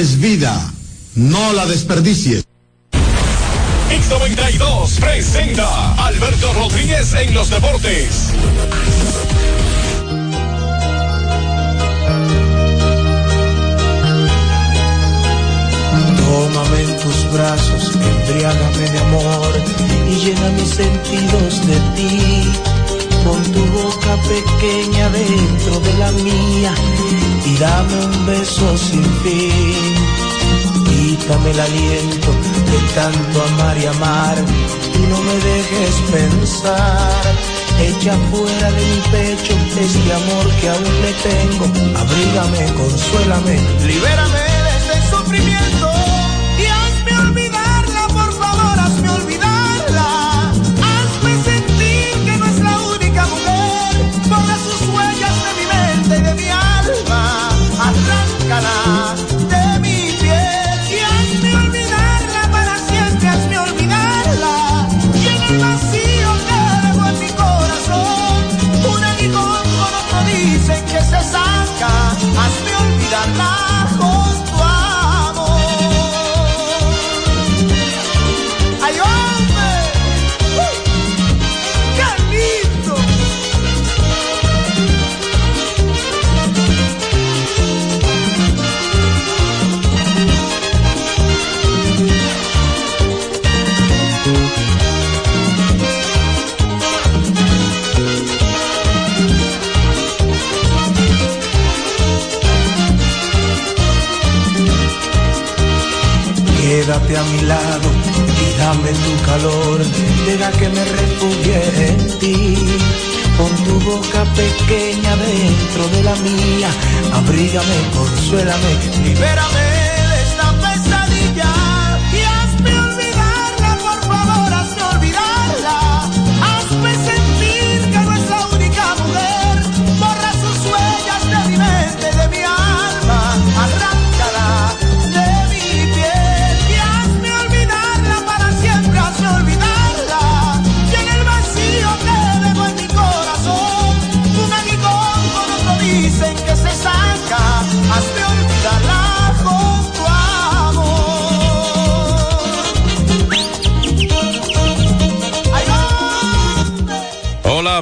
es vida, no la desperdicies. X92 presenta Alberto Rodríguez en los deportes. Tómame en tus brazos, embriágame de amor y llena mis sentidos de ti Pon tu boca pequeña dentro de la mía y dame un beso sin fin. Quítame el aliento de tanto amar y amar y no me dejes pensar. Echa fuera de mi pecho este amor que aún le tengo. Abrígame, consuélame, libérame. lado y dame tu calor, deja que me refugie en ti. Con tu boca pequeña dentro de la mía, abrígame, consuélame, libérame.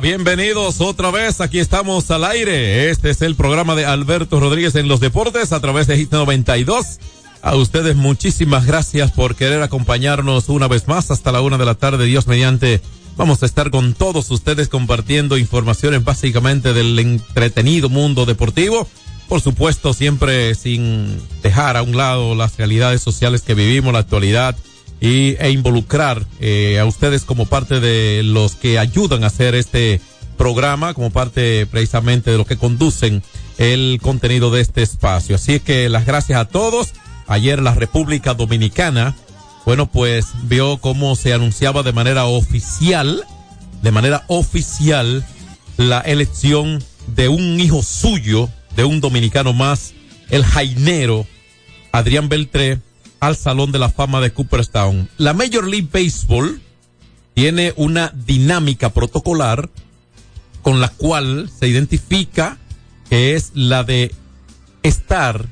Bienvenidos otra vez. Aquí estamos al aire. Este es el programa de Alberto Rodríguez en los deportes a través de Hit 92. A ustedes muchísimas gracias por querer acompañarnos una vez más hasta la una de la tarde. Dios mediante. Vamos a estar con todos ustedes compartiendo informaciones básicamente del entretenido mundo deportivo. Por supuesto, siempre sin dejar a un lado las realidades sociales que vivimos, la actualidad y, e involucrar eh, a ustedes como parte de los que ayudan a hacer este programa, como parte precisamente de los que conducen el contenido de este espacio. Así que las gracias a todos. Ayer la República Dominicana, bueno, pues vio cómo se anunciaba de manera oficial, de manera oficial, la elección de un hijo suyo, de un dominicano más, el jainero Adrián Beltré, al Salón de la Fama de Cooperstown. La Major League Baseball tiene una dinámica protocolar con la cual se identifica que es la de estar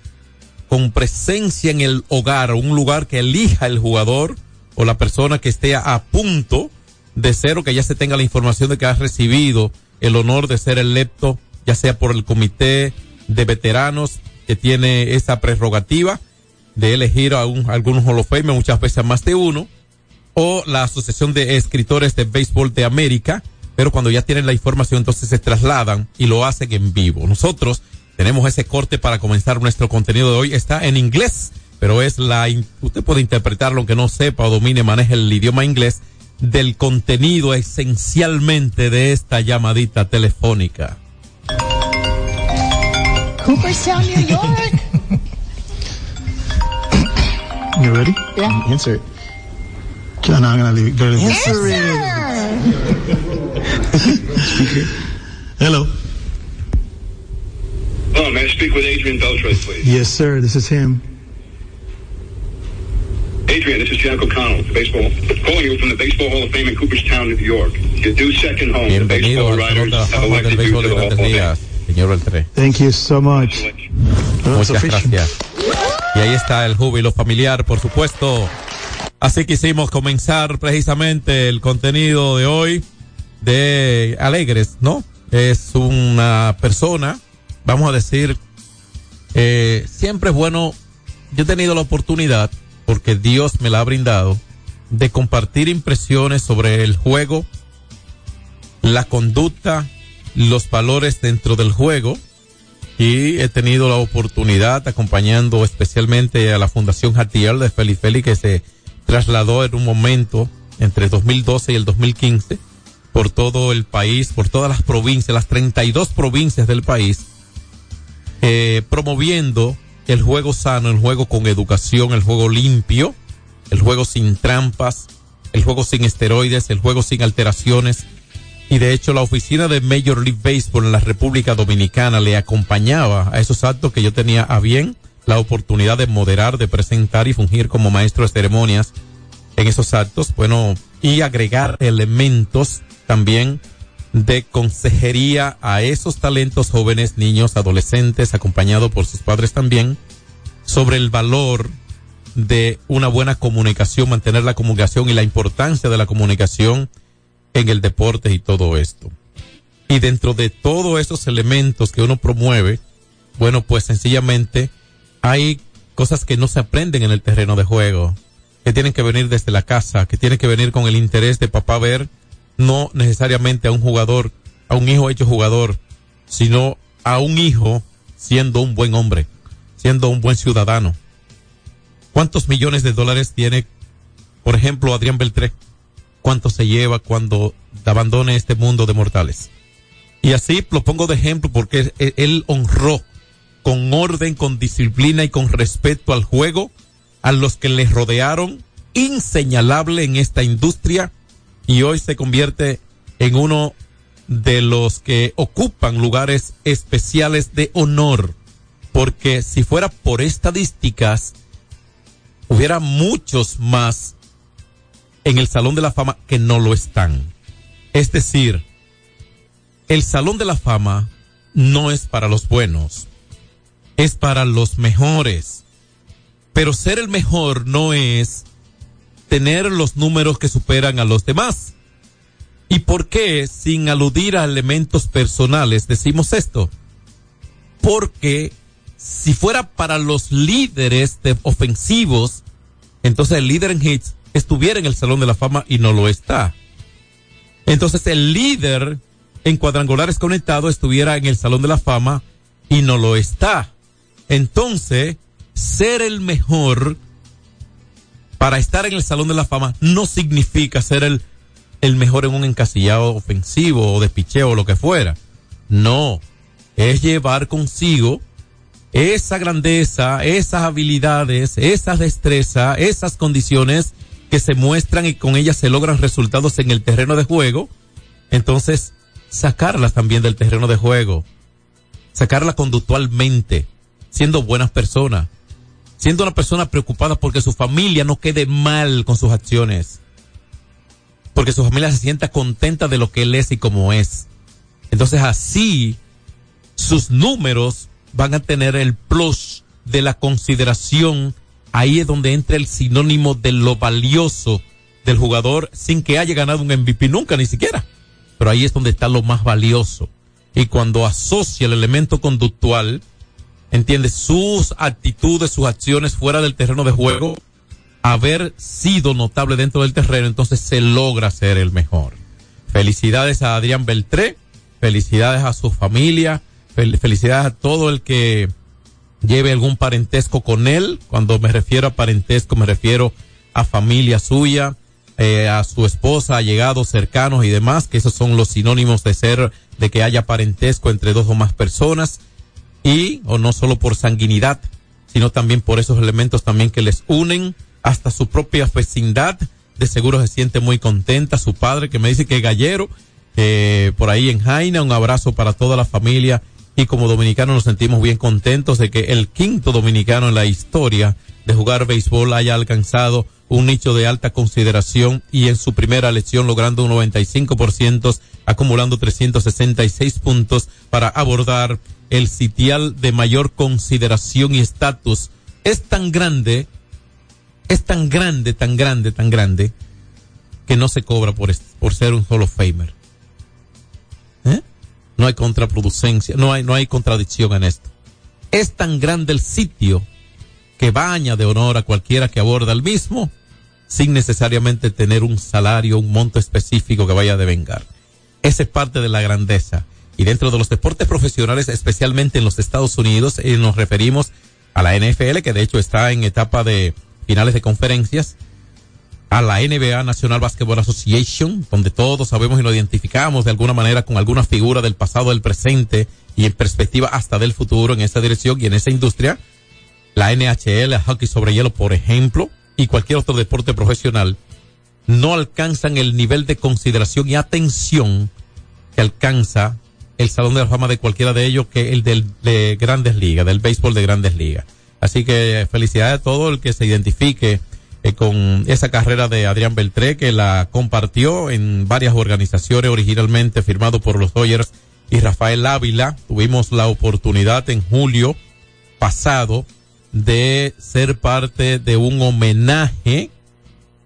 con presencia en el hogar, un lugar que elija el jugador o la persona que esté a punto de ser o que ya se tenga la información de que ha recibido el honor de ser electo, ya sea por el comité de veteranos que tiene esa prerrogativa de elegir a, un, algunos Hall of Fame, muchas veces más de uno, o la Asociación de Escritores de Béisbol de América, pero cuando ya tienen la información entonces se trasladan y lo hacen en vivo. Nosotros tenemos ese corte para comenzar nuestro contenido de hoy. Está en inglés, pero es la, usted puede interpretarlo aunque no sepa o domine, maneje el idioma inglés del contenido esencialmente de esta llamadita telefónica. Cooperstown, New York. You ready? Yeah. Mm, answer it. No, I'm gonna leave it. Go to Answer. Speaker. Hello. Hello, may I speak with Adrian Beltre, please? Yes, sir. This is him. Adrian, this is Jack O'Connell, the baseball, calling you from the Baseball Hall of Fame in Cooperstown, New York. Your due second home. The Bienvenido baseball al writers de la have elected you to de the Hall of Fame. Señor Beltré. Thank you so much. Muchas gracias. Y ahí está el júbilo familiar, por supuesto. Así quisimos comenzar precisamente el contenido de hoy de Alegres, ¿no? Es una persona, vamos a decir, eh, siempre es bueno, yo he tenido la oportunidad, porque Dios me la ha brindado, de compartir impresiones sobre el juego, la conducta, los valores dentro del juego y he tenido la oportunidad acompañando especialmente a la Fundación Jatiel de Félix Félix que se trasladó en un momento entre el 2012 y el 2015 por todo el país, por todas las provincias, las 32 provincias del país, eh, promoviendo el juego sano, el juego con educación, el juego limpio, el juego sin trampas, el juego sin esteroides, el juego sin alteraciones. Y de hecho la oficina de Major League Baseball en la República Dominicana le acompañaba a esos actos que yo tenía a bien la oportunidad de moderar, de presentar y fungir como maestro de ceremonias en esos actos, bueno, y agregar elementos también de consejería a esos talentos jóvenes, niños, adolescentes, acompañados por sus padres también, sobre el valor de una buena comunicación, mantener la comunicación y la importancia de la comunicación en el deporte y todo esto. Y dentro de todos esos elementos que uno promueve, bueno, pues sencillamente hay cosas que no se aprenden en el terreno de juego, que tienen que venir desde la casa, que tienen que venir con el interés de papá ver no necesariamente a un jugador, a un hijo hecho jugador, sino a un hijo siendo un buen hombre, siendo un buen ciudadano. ¿Cuántos millones de dólares tiene, por ejemplo, Adrián Beltré? ¿Cuánto se lleva cuando abandone este mundo de mortales? Y así lo pongo de ejemplo porque él, honró con orden, con disciplina y con respeto al juego a los que le rodearon, inseñalable en esta industria, y hoy se convierte en uno de los que ocupan lugares especiales de honor, porque si fuera por estadísticas, hubiera muchos más en el Salón de la Fama que no lo están. Es decir, el Salón de la Fama no es para los buenos, es para los mejores. Pero ser el mejor no es tener los números que superan a los demás. ¿Y por qué, sin aludir a elementos personales, decimos esto? Porque si fuera para los líderes de ofensivos, entonces el líder en hits estuviera en el Salón de la Fama y no lo está. Entonces el líder en cuadrangulares conectados estuviera en el Salón de la Fama y no lo está. Entonces, ser el mejor para estar en el Salón de la Fama no significa ser el, el mejor en un encasillado ofensivo o de picheo o lo que fuera. No, es llevar consigo esa grandeza, esas habilidades, esas destrezas, esas condiciones que se muestran y con ellas se logran resultados en el terreno de juego, entonces sacarlas también del terreno de juego, sacarla conductualmente, siendo buenas personas, siendo una persona preocupada porque su familia no quede mal con sus acciones, porque su familia se sienta contenta de lo que él es y como es. Entonces así sus números van a tener el plus de la consideración. Ahí es donde entra el sinónimo de lo valioso del jugador sin que haya ganado un MVP nunca, ni siquiera. Pero ahí es donde está lo más valioso. Y cuando asocia el elemento conductual, entiende sus actitudes, sus acciones fuera del terreno de juego, haber sido notable dentro del terreno, entonces se logra ser el mejor. Felicidades a Adrián Beltré, felicidades a su familia, felicidades a todo el que lleve algún parentesco con él. Cuando me refiero a parentesco, me refiero a familia suya, eh, a su esposa, allegados, cercanos y demás, que esos son los sinónimos de ser, de que haya parentesco entre dos o más personas y, o no solo por sanguinidad, sino también por esos elementos también que les unen hasta su propia vecindad. De seguro se siente muy contenta su padre que me dice que es gallero, eh, por ahí en Jaina, un abrazo para toda la familia y como dominicanos nos sentimos bien contentos de que el quinto dominicano en la historia de jugar béisbol haya alcanzado un nicho de alta consideración y en su primera lección logrando un 95%, acumulando 366 puntos para abordar el sitial de mayor consideración y estatus. Es tan grande, es tan grande, tan grande, tan grande, que no se cobra por, por ser un solo famer. No hay contraproducencia, no hay, no hay contradicción en esto. Es tan grande el sitio que baña de honor a cualquiera que aborda el mismo sin necesariamente tener un salario, un monto específico que vaya a devengar. Esa es parte de la grandeza. Y dentro de los deportes profesionales, especialmente en los Estados Unidos, eh, nos referimos a la NFL, que de hecho está en etapa de finales de conferencias, a la NBA National Basketball Association, donde todos sabemos y nos identificamos de alguna manera con alguna figura del pasado, del presente y en perspectiva hasta del futuro en esa dirección y en esa industria. La NHL, el hockey sobre hielo, por ejemplo, y cualquier otro deporte profesional, no alcanzan el nivel de consideración y atención que alcanza el Salón de la Fama de cualquiera de ellos que el del, de Grandes Ligas, del béisbol de Grandes Ligas. Así que felicidades a todo el que se identifique eh, con esa carrera de Adrián Beltré que la compartió en varias organizaciones originalmente firmado por los Dodgers y Rafael Ávila. Tuvimos la oportunidad en julio pasado de ser parte de un homenaje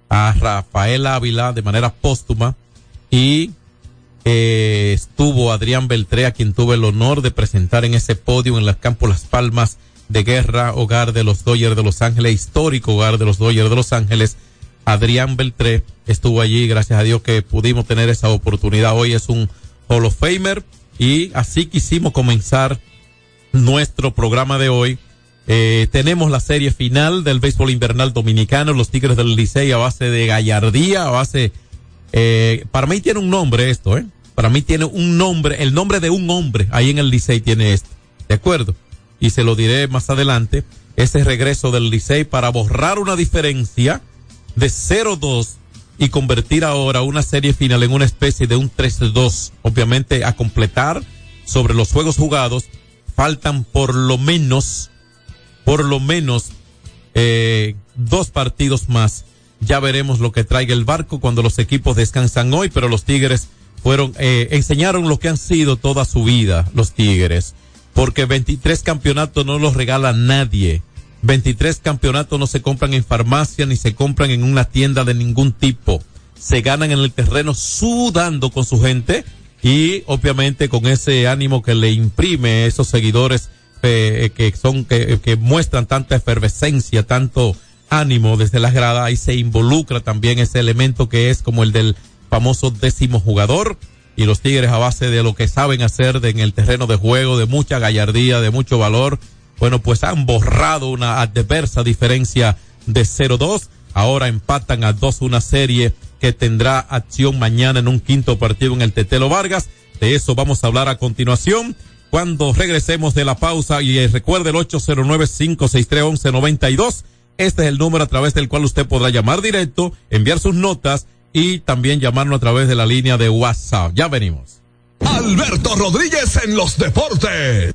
a Rafael Ávila de manera póstuma y eh, estuvo Adrián Beltré a quien tuve el honor de presentar en ese podio en las Campos Las Palmas de guerra, hogar de los Dodgers de Los Ángeles, histórico hogar de los Dodgers de Los Ángeles. Adrián Beltré estuvo allí, gracias a Dios que pudimos tener esa oportunidad. Hoy es un Hall of Famer y así quisimos comenzar nuestro programa de hoy. Eh, tenemos la serie final del béisbol invernal dominicano, los Tigres del Licey a base de gallardía, a base, eh, para mí tiene un nombre esto, eh. Para mí tiene un nombre, el nombre de un hombre ahí en el Licey tiene esto. ¿De acuerdo? Y se lo diré más adelante, ese regreso del Licey para borrar una diferencia de 0-2 y convertir ahora una serie final en una especie de un 3-2. Obviamente a completar sobre los juegos jugados faltan por lo menos, por lo menos eh, dos partidos más. Ya veremos lo que traiga el barco cuando los equipos descansan hoy, pero los Tigres fueron, eh, enseñaron lo que han sido toda su vida, los Tigres porque 23 campeonatos no los regala nadie. 23 campeonatos no se compran en farmacia ni se compran en una tienda de ningún tipo. se ganan en el terreno sudando con su gente y obviamente con ese ánimo que le imprime esos seguidores eh, que son que, que muestran tanta efervescencia, tanto ánimo desde las gradas, y se involucra también ese elemento que es como el del famoso décimo jugador y los Tigres a base de lo que saben hacer de, en el terreno de juego, de mucha gallardía, de mucho valor, bueno, pues han borrado una adversa diferencia de 0-2. Ahora empatan a 2 una serie que tendrá acción mañana en un quinto partido en el Tetelo Vargas. De eso vamos a hablar a continuación cuando regresemos de la pausa y eh, recuerde el 809-563-1192. Este es el número a través del cual usted podrá llamar directo, enviar sus notas y también llamarnos a través de la línea de WhatsApp. Ya venimos. Alberto Rodríguez en los deportes.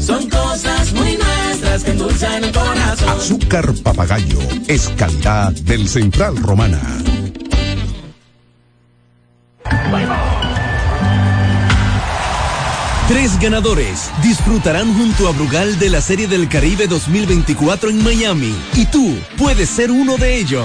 Son cosas muy nuestras que endulzan el corazón. Azúcar papagayo es calidad del Central Romana. Tres ganadores disfrutarán junto a Brugal de la Serie del Caribe 2024 en Miami y tú puedes ser uno de ellos.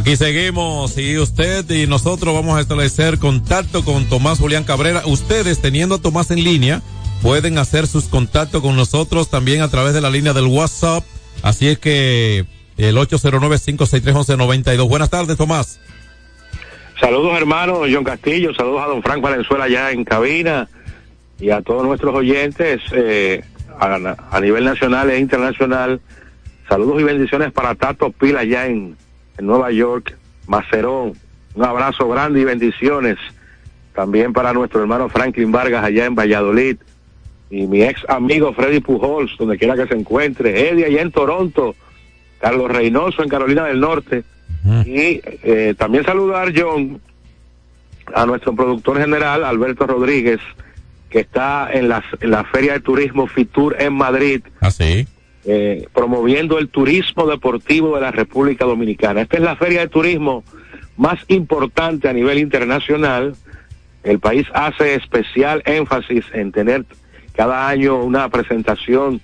Aquí seguimos y usted y nosotros vamos a establecer contacto con Tomás Julián Cabrera. Ustedes teniendo a Tomás en línea pueden hacer sus contactos con nosotros también a través de la línea del WhatsApp. Así es que el 809-563-1192. Buenas tardes, Tomás. Saludos hermanos, John Castillo, saludos a don Frank Valenzuela ya en cabina y a todos nuestros oyentes eh, a, a nivel nacional e internacional. Saludos y bendiciones para Tato Pila allá en, en Nueva York, Macerón. Un abrazo grande y bendiciones. También para nuestro hermano Franklin Vargas allá en Valladolid. Y mi ex amigo Freddy Pujols, donde quiera que se encuentre. Eddie allá en Toronto. Carlos Reynoso en Carolina del Norte. Y eh, también saludar, John, a nuestro productor general, Alberto Rodríguez, que está en, las, en la Feria de Turismo Fitur en Madrid. Así. Eh, promoviendo el turismo deportivo de la República Dominicana. Esta es la feria de turismo más importante a nivel internacional. El país hace especial énfasis en tener cada año una presentación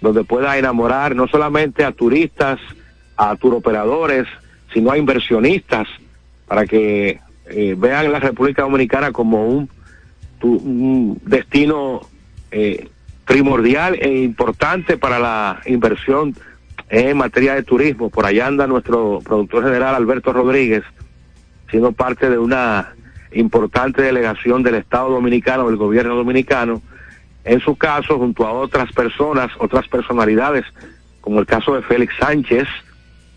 donde pueda enamorar no solamente a turistas, a turoperadores, sino a inversionistas para que eh, vean la República Dominicana como un, destino eh, primordial e importante para la inversión en materia de turismo. Por allá anda nuestro productor general Alberto Rodríguez, siendo parte de una importante delegación del Estado Dominicano, del gobierno dominicano, en su caso, junto a otras personas, otras personalidades, como el caso de Félix Sánchez.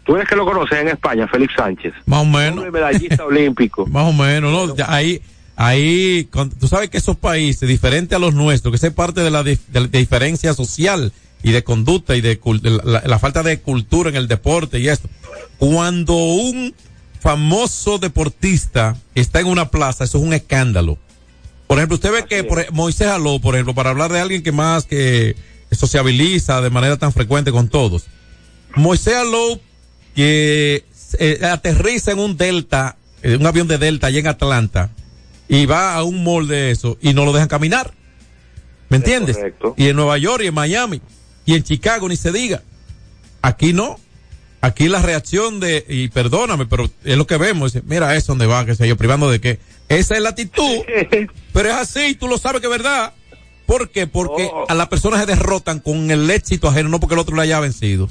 ¿Tú eres que lo conoces en España, Félix Sánchez? Más o menos. Un medallista olímpico. Más o menos, ¿no? Ahí, ahí, tú sabes que esos países, diferentes a los nuestros, que es parte de la, dif- de la diferencia social y de conducta y de, la, la falta de cultura en el deporte y esto. Cuando un famoso deportista está en una plaza, eso es un escándalo. Por ejemplo, usted ve que por, Moisés Aló, por ejemplo, para hablar de alguien que más que sociabiliza de manera tan frecuente con todos. Moisés Aló, que eh, aterriza en un Delta, en un avión de Delta allá en Atlanta, y va a un mall de eso y no lo dejan caminar. ¿Me entiendes? Y en Nueva York y en Miami y en Chicago ni se diga. Aquí no. Aquí la reacción de, y perdóname, pero es lo que vemos, dice, mira eso donde va, que sé yo, privando de qué. Esa es la actitud, pero es así, tú lo sabes que es verdad. ¿Por qué? Porque Oh. a las personas se derrotan con el éxito ajeno, no porque el otro le haya vencido.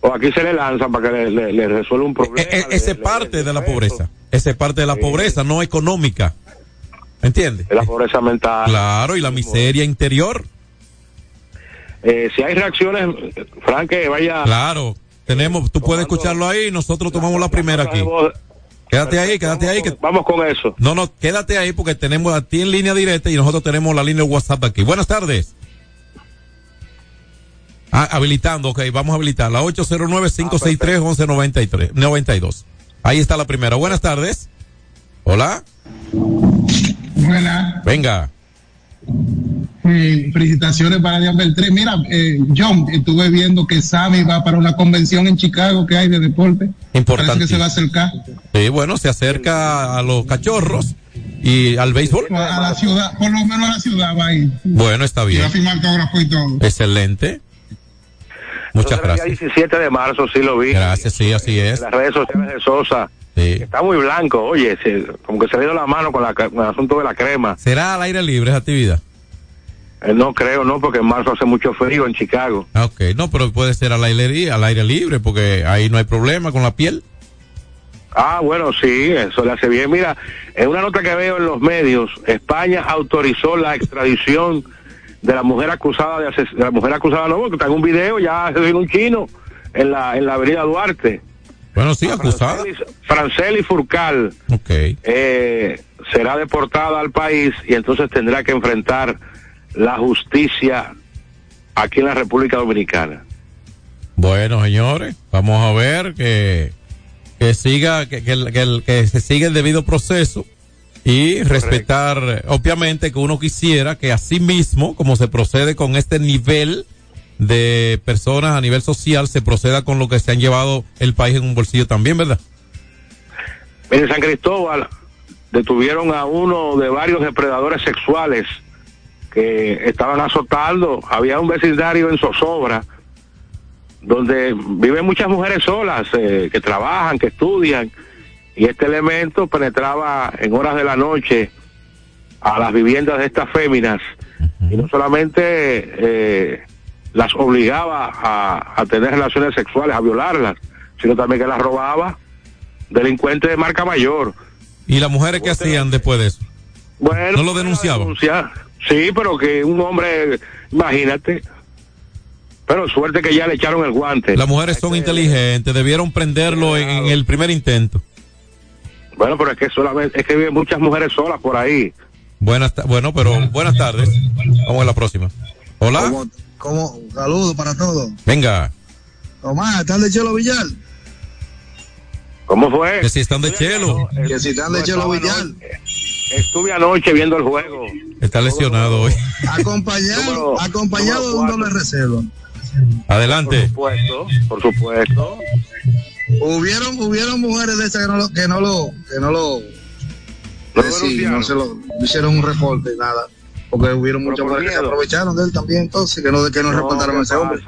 O aquí se le lanzan para que le, le- le resuelva un problema. E- e- esa es parte de la pobreza. Esa es parte de la pobreza, no económica. ¿Me entiendes? de la pobreza mental. Claro, y la miseria interior. Eh, si hay reacciones, Frank, que vaya. Claro, tenemos, tú puedes escucharlo ahí nosotros tomamos la primera aquí. Quédate ahí, quédate ahí. Que... Vamos con eso. No, no, quédate ahí porque tenemos a ti en línea directa y nosotros tenemos la línea de WhatsApp aquí. Buenas tardes. Ah, habilitando, ok, vamos a habilitar la 809-563-1193, 92. Ahí está la primera. Buenas tardes. Hola. Buenas. Venga. Eh, felicitaciones para Dian Beltré. Mira, eh, John, estuve viendo que Sammy va para una convención en Chicago que hay de deporte. Importante. Parece que se va a acercar Sí, bueno, se acerca a los cachorros y al béisbol. a la ciudad, por lo menos a la ciudad va a ir. Bueno, está Y va bien. a firmar autógrafo y todo. Excelente. Muchas Entonces, el gracias. día 17 de marzo, sí lo vi. Gracias, sí, así es. En las redes sociales de Sosa. Sí. Está muy blanco, oye, se- como que se le dio la mano con, la, con el asunto de la crema. ¿Será al aire libre esa actividad? Eh, no creo, no, porque en marzo hace mucho frío en Chicago. Ah, Ok, no, pero puede ser al aire, al aire libre porque ahí no hay problema con la piel. Ah, bueno, sí, eso le hace bien. Mira, en una nota que veo en los medios, España autorizó la extradición de la mujer acusada de, ases- de la mujer acusada, no, que está en un video ya se vino un chino en la en la Avenida Duarte. Bueno, sí, acusada. Franceli Furcal Ok. eh, será deportada al país y entonces tendrá que enfrentar la justicia aquí en la República Dominicana. Bueno, señores, vamos a ver que, que siga, que, que, que, se siga el debido proceso y respetar, obviamente que uno quisiera que así mismo, como se procede con este nivel de personas a nivel social, se proceda con lo que se han llevado el país en un bolsillo también, ¿verdad? En San Cristóbal detuvieron a uno de varios depredadores sexuales que estaban azotando. Había un vecindario en Zozobra donde viven muchas mujeres solas eh, que trabajan, que estudian y este elemento penetraba en horas de la noche a las viviendas de estas féminas y no solamente eh, las obligaba a, a tener relaciones sexuales, a violarlas, sino también que las robaba delincuente de marca mayor. ¿Y las mujeres qué hacían después de eso? Bueno, ¿No lo denunciaban? denunciar. Sí, pero que un hombre, imagínate, Pero suerte que ya le echaron el guante. Las mujeres son inteligentes, debieron prenderlo en, en el primer intento. Bueno, pero es que solamente, es que viven muchas mujeres solas por ahí. Buenas, bueno, pero buenas tardes. Vamos a la próxima. Hola, ¿Cómo, cómo? Saludos para todos. venga. Tomás, ¿están de Chelo Villar? ¿Cómo fue? Que si están de chelo, Que si están de Chelo Villar. Estuve anoche viendo el juego. está lesionado hoy. Acompañado, acompañado de un doble reserva. Adelante. Por supuesto, por supuesto. Hubieron, hubieron mujeres de esas que no lo, que no lo, que no lo, que sí, no se lo, no hicieron un reporte, nada. Porque hubieron muchas por mujeres que se aprovecharon de él también, entonces, que no, que no, reportaron a ¿qué ese hombre.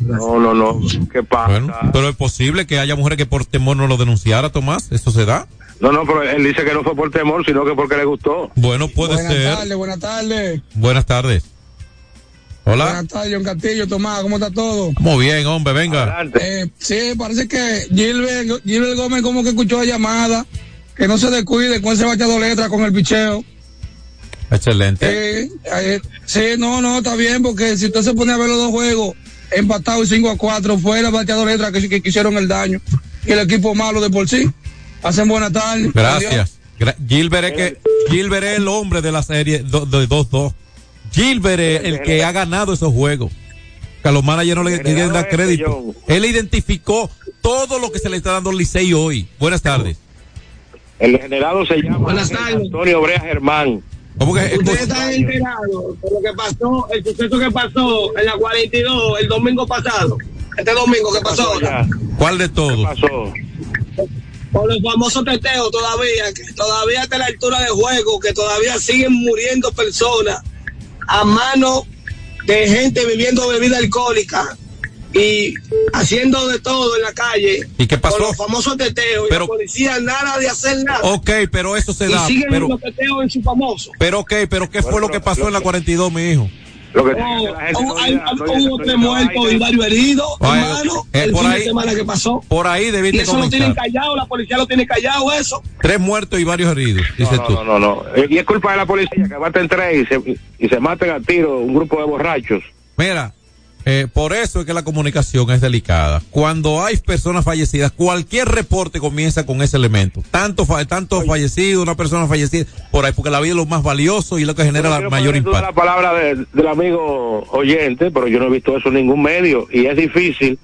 No, no, no. ¿Qué pasa? Bueno, pero es posible que haya mujeres que por temor no lo denunciara, Tomás. ¿Eso se da? No, no, pero él dice que no fue por temor, sino que porque le gustó. Bueno, puede buenas ser. buenas tardes. Buenas tardes. Hola. Buenas tardes, John Castillo, Tomás, ¿cómo está todo? Muy bien, hombre, venga. Eh, sí, parece que Gilbert, Gilbert Gómez como que escuchó la llamada, que no se descuide con ese bateador letra con el picheo. Excelente. Eh, eh, sí, no, no, está bien, porque si usted se pone a ver los dos juegos empatados y 5 a 4, fue el bateador letra que, que, hicieron el daño. Y el equipo malo de por sí. Hacen buena tarde. Gracias. Gra- Gilbert es que Gilbert es el hombre de la serie do- de 2-2. Gilbert es el que ha ganado esos juegos. Que a los managers no le quieren dar crédito. Él identificó todo lo que se le está dando al Licey hoy. Buenas tardes. El generado se llama Buenas tardes. Antonio Brea Germán. ¿Cómo que? Ustedes están enterados por lo que pasó, el suceso que pasó en la 42 el domingo pasado. Este domingo que pasó ahora. ¿Cuál de todos? pasó? Por los famosos teteos todavía, que todavía hasta la altura de juego, que todavía siguen muriendo personas a mano de gente viviendo bebida alcohólica y haciendo de todo en la calle. ¿Y qué pasó? Con los famosos teteos y Pero- la policía nada de hacer nada. Ok, pero eso se y da. siguen Pero, los teteos en su famoso. pero ok, pero ¿qué fue lo que pasó en la 42, mi hijo? Lo que Oh, hay- hubo tres muertos y varios heridos, Ay, hermano, eh, el por fin ahí- de semana que pasó. Por ahí Y debiste eso lo tienen callado, la policía lo tiene callado, eso. Tres muertos y varios heridos, dices No, tú. no, no, no. Y es culpa de la policía que maten tres y se, y se maten a tiro un grupo de borrachos. Mira, eh, por eso es que la comunicación es delicada. Cuando hay personas fallecidas, cualquier reporte comienza con ese elemento. Tanto, fa- tanto fallecido, una persona fallecida, por ahí, porque la vida es lo más valioso y lo que genera la mayor impacto. la palabra de- del amigo oyente, pero yo no he visto eso en ningún medio y es difícil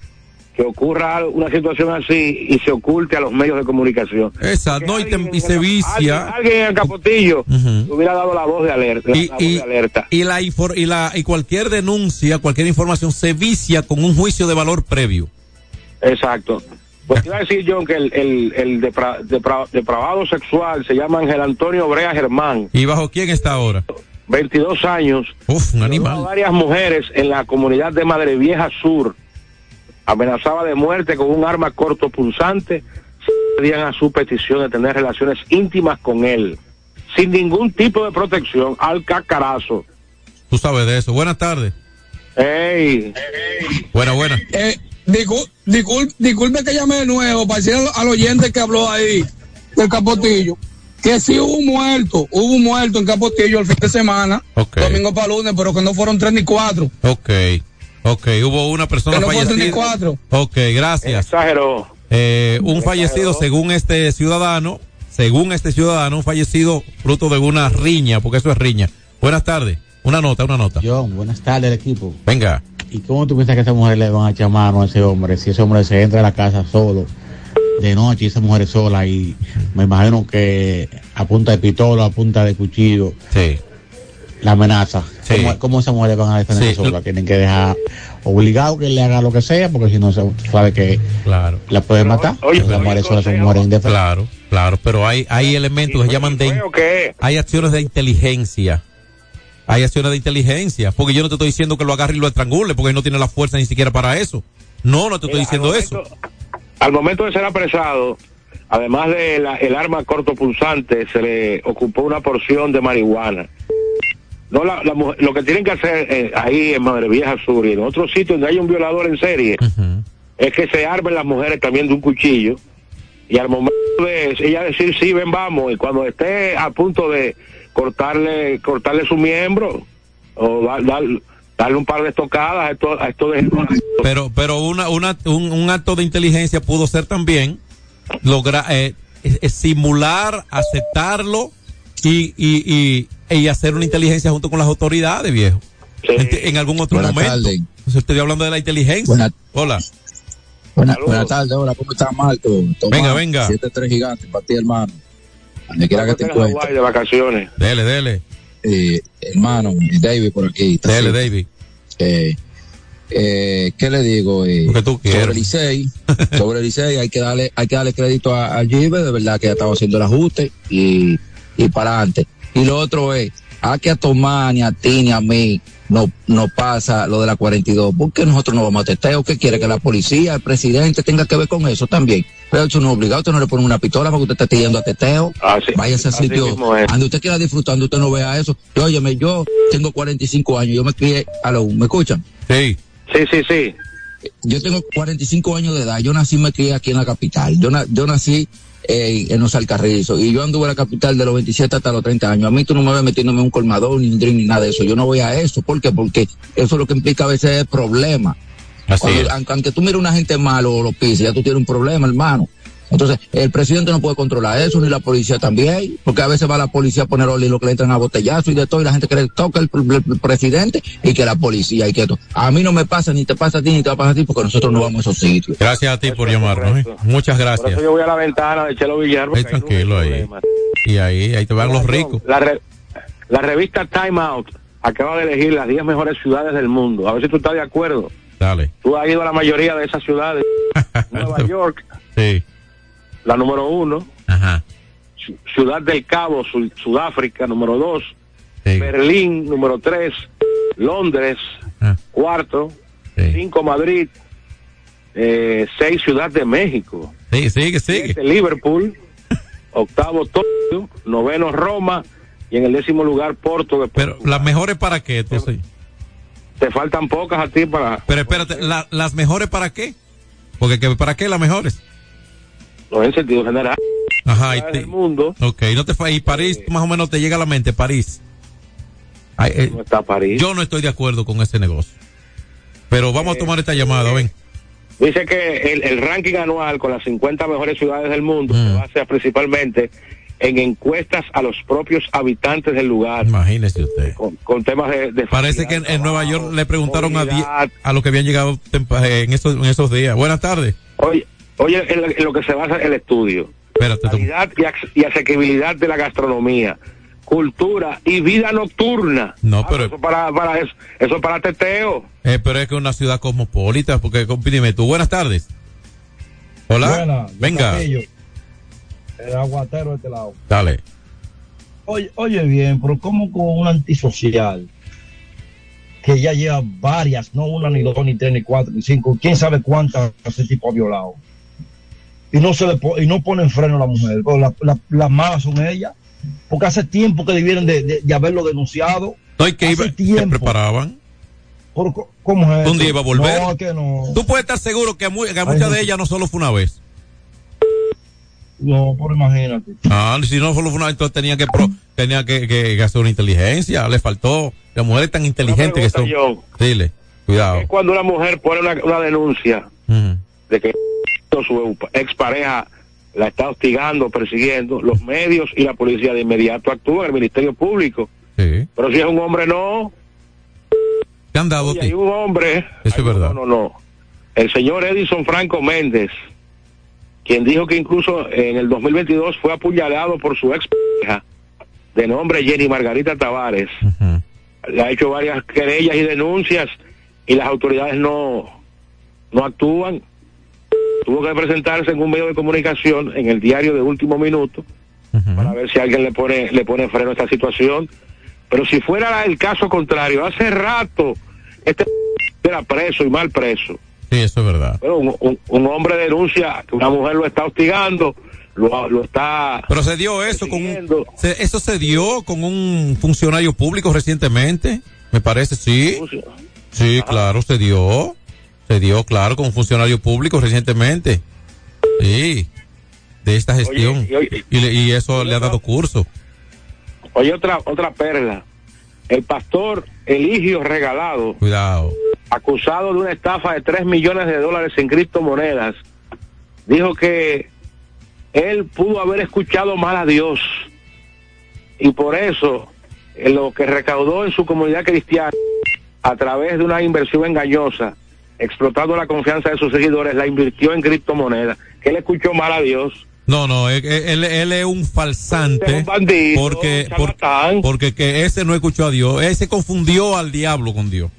que ocurra una situación así y se oculte a los medios de comunicación. Exacto, no, y, te- y se vicia. Alguien, alguien en el Capotillo Ujú. hubiera dado la voz de alerta. Y, la voz y- de alerta. y la y la y cualquier denuncia, cualquier información se vicia con un juicio de valor previo. Exacto. Pues iba a decir, John, que el, el, el depra- depra- depravado sexual se llama Ángel Antonio Brea Germán, ¿Y bajo quién está ahora? 22 años. Uf, un animal. varias mujeres en la comunidad de Madre Vieja Sur. Amenazaba de muerte con un arma cortopunzante. Pedían a su petición de tener relaciones íntimas con él, sin ningún tipo de protección, al cacarazo. Tú sabes de eso. Buenas tardes. ¡Ey! Buena, buena. Eh, discul- discul- disculpe que llame de nuevo para decir al, al oyente que habló ahí del Capotillo que sí hubo un muerto, hubo un muerto en Capotillo el fin de semana, domingo para lunes, pero que no fueron tres ni cuatro. Ok, ok, hubo una persona fallecida. 34. Ok, gracias. Exageró. Eh, un fallecido, según este ciudadano, según este ciudadano, un fallecido fruto de una riña, porque eso es riña. Buenas tardes. Una nota, una nota. John, buenas tardes, equipo. Venga. ¿Y cómo tú piensas que a esa mujer le van a echar mano a ese hombre si ese hombre se entra a la casa solo de noche y esa mujer es sola y me imagino que a punta de pistola, a punta de cuchillo, sí. la amenaza? Sí. ¿Cómo, cómo esas mujeres van a defenderse Sí. sola? Tienen que dejar obligado que le haga lo que sea porque si no se sabe que Claro. la pueden matar. oye, las mujeres solas son mujeres indefensas. Claro, claro, pero hay, hay elementos que se llaman de, hay acciones de inteligencia. Hay acciones de inteligencia, porque yo no te estoy diciendo que lo agarre y lo estrangule, porque no tiene la fuerza ni siquiera para eso. No, no te estoy Mira, diciendo al eso. Al momento de ser apresado, además de la- el arma cortopulsante, se le ocupó una porción de marihuana. No, la, la lo que tienen que hacer eh, ahí en Madre Vieja Sur y en otros sitios donde hay un violador en serie, es que se armen las mujeres también de un cuchillo y al momento de ella decir sí, ven, vamos, y cuando esté a punto de cortarle cortarle su miembro o dar, dar- darle un par de tocadas a esto, a esto de Pero, pero una, una, un, un acto de inteligencia pudo ser también lograr, eh, simular, aceptarlo y, y, y, y hacer una inteligencia junto con las autoridades, viejo. En, en algún otro Buenas momento. tardes. Entonces, estoy hablando de la inteligencia. Hola. Buenas, buenas tardes, hola, ¿cómo estás, Marco? Tomás, Venga, venga. 7-3 gigantes para ti, hermano. Donde quiera que te encuentres. de vacaciones. Dele, dele. Eh, hermano, eh, David por aquí. está Dele, así. David. Eh, eh, ¿Qué le digo? Eh, sobre quieras. el Licey, sobre el Licey hay que darle, hay que darle crédito a, a de verdad que ya estaba haciendo el ajuste y, y para adelante. Y lo otro es, a que a Tomás, ni a ti, ni a mí, no, no pasa lo de la 42. ¿Por qué nosotros no vamos a teteo? ¿Qué quiere? Que la policía, el presidente tenga que ver con eso también. Pero eso no es obligado, usted no le pone una pistola porque usted está yendo a teteo. Váyase a sitio, donde usted quiera disfrutar, donde usted no vea eso. Yo, óyeme, yo tengo 45 años, yo me crié, a lo, ¿me escuchan? Sí. Sí, sí, sí. Yo tengo 45 años de edad, yo nací y me crié aquí en la capital. Yo, na- yo nací eh, en los Alcarrizos y yo anduve en la capital de los 27 hasta los 30 años. A mí tú no me ves metiéndome en un colmador, ni un drink, ni nada de eso. Yo no voy a eso. ¿Por qué? Porque eso es lo que implica a veces es problema. Así Cuando- aunque, aunque tú mires una gente malo o lo pises, ya tú tienes un problema, hermano. Entonces, el presidente no puede controlar eso, ni la policía también, porque a veces va la policía a poner y lo que le entran a botellazo y de todo, y la gente cree que toca el, el- el presidente y que la policía y que esto. A mí no me pasa, ni te pasa a ti, ni te va a pasar a ti, porque nosotros no vamos a esos sitios. Gracias a ti por llamarnos. ¿eh? Muchas Por gracias. eso yo voy a la ventana de Chelo Villar. tranquilo ahí. Y ahí, ahí te van los ricos. La, re- la revista Time Out acaba de elegir las 10 mejores ciudades del mundo. A ver si tú estás de acuerdo. Dale. Tú has ido a la mayoría de esas ciudades. Nueva York, Sí. La número uno. Ajá. Ci- Ciudad del Cabo, Su- Sudáfrica, número dos. Berlín, número tres. Londres, Ah. cuarto. Cinco, Madrid. Eh, seis, Ciudad de México. Sí, sigue, sigue. Siete, Liverpool. Octavo, Tokio. Noveno, Roma. Y en el décimo lugar, Porto. De Pero las mejores para qué, entonces. Te faltan pocas a ti para Pero espérate, la- las mejores para qué? Porque que, para qué las mejores. No en sentido general. Ajá, y te- del mundo. ok, no te y París más o menos te llega a la mente, París. Ay, eh, No está París. Yo no estoy de acuerdo con ese negocio. Pero vamos a tomar esta llamada, ven. Dice que el, el ranking anual con las 50 mejores ciudades del mundo Mm. se basa principalmente en encuestas a los propios habitantes del lugar. Imagínese usted. Con, con temas de, de Parece que en, en Nueva York le preguntaron a, die- a los que habían llegado eh, en esos, en esos días. Buenas tardes. Oye, oye en, lo- en lo que se basa el estudio. Espérate, tú- Calidad y, asequibilidad de la gastronomía, cultura y vida nocturna. No, Ah, pero- eso para, para eso, eso es para teteo. Eh, pero es que es una ciudad cosmopolita, porque dime tú, buenas tardes. Hola. Buenas, Venga, Capillo. El aguatero de este lado. dale. Oye, oye bien, pero como con un antisocial que ya lleva varias, no una, ni dos, ni tres, ni cuatro, ni cinco, quién sabe cuántas ese tipo ha violado. Y no se le po- y no ponen freno a la mujer, pero la- la- las malas son ellas, porque hace tiempo que debieron de, de- de haberlo denunciado. No, y que Hace iba, se tiempo. preparaban. Por co- ¿Cómo es? Día iba a volver. No, que no. Tú puedes estar seguro que, a mu- que a Ay, muchas no. de ellas no solo fue una vez. No, pero imagínate. Ah, si no solo fue una vez, entonces tenía que, pro- tenía que, que- que hacer una inteligencia. Le faltó. Las mujeres tan inteligentes que son. pregunta, Dile, cuidado. Es cuando una mujer pone una, una denuncia de que su expareja la está hostigando, persiguiendo, los medios y la policía de inmediato actúan, el Ministerio Público. Sí. Pero si es un hombre, no. ¿Te han dado hay un hombre. Eso es verdad. No, no, no. El señor Edison Franco Méndez, quien dijo que incluso en el 2022 fue apuñalado por su ex de nombre Jenny Margarita Tavares. Le ha hecho varias querellas y denuncias y las autoridades no, no actúan. Tuvo que presentarse en un medio de comunicación en el diario de último minuto para ver si alguien le pone le pone freno a esta situación. Pero si fuera el caso contrario, hace rato este era preso y mal preso. Sí, eso es verdad. Pero un, un- un hombre denuncia que una mujer lo está hostigando, lo, lo está... Pero se dio eso con un, se- eso se dio con un funcionario público recientemente, me parece, sí. Sí, claro, se dio. Se dio, claro, con un funcionario público recientemente. Sí. De esta gestión. Oye, y oye- y, le- y eso le ha dado curso. Oye, otra, otra perla. el pastor Eligio Regalado, Cuidado. acusado de una estafa de 3 millones de dólares en criptomonedas, dijo que él pudo haber escuchado mal a Dios y por eso eh, lo que recaudó en su comunidad cristiana a través de una inversión engañosa, explotando la confianza de sus seguidores, la invirtió en criptomonedas, que él escuchó mal a Dios. No, no, él, él- él es un falsante. Un bandido, porque, un por- charlatán. porque que ese no escuchó a Dios. Ese confundió al diablo con Dios.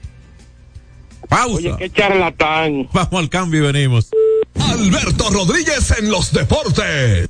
Pausa. Oye, qué charlatán. Vamos al cambio y venimos. Alberto Rodríguez en los deportes.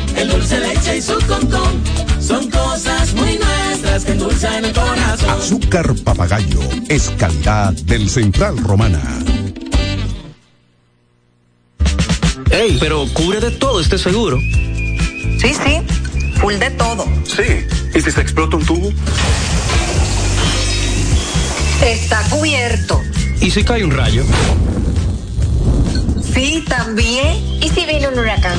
el dulce leche y su concón. Son cosas muy nuestras que endulzan el corazón. Azúcar papagayo es calidad del Central Romana. Ey, pero cubre de todo este seguro. Sí, sí, full de todo. Sí. ¿Y si se explota un tubo? Está cubierto. ¿Y si cae un rayo? Sí, también. ¿Y si viene un huracán?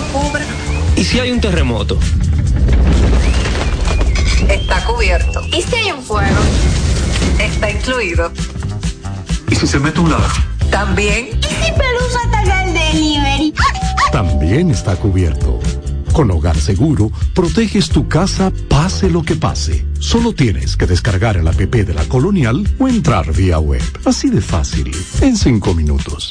Lo cubre. ¿Y si hay un terremoto? Está cubierto. ¿Y si hay un fuego? Está incluido. ¿Y si se mete un ladrón? También. ¿Y si Pelusa ataca el delivery? También está cubierto. Con Hogar Seguro, proteges tu casa pase lo que pase. Solo tienes que descargar el app de la Colonial o entrar vía web. Así de fácil, en cinco minutos.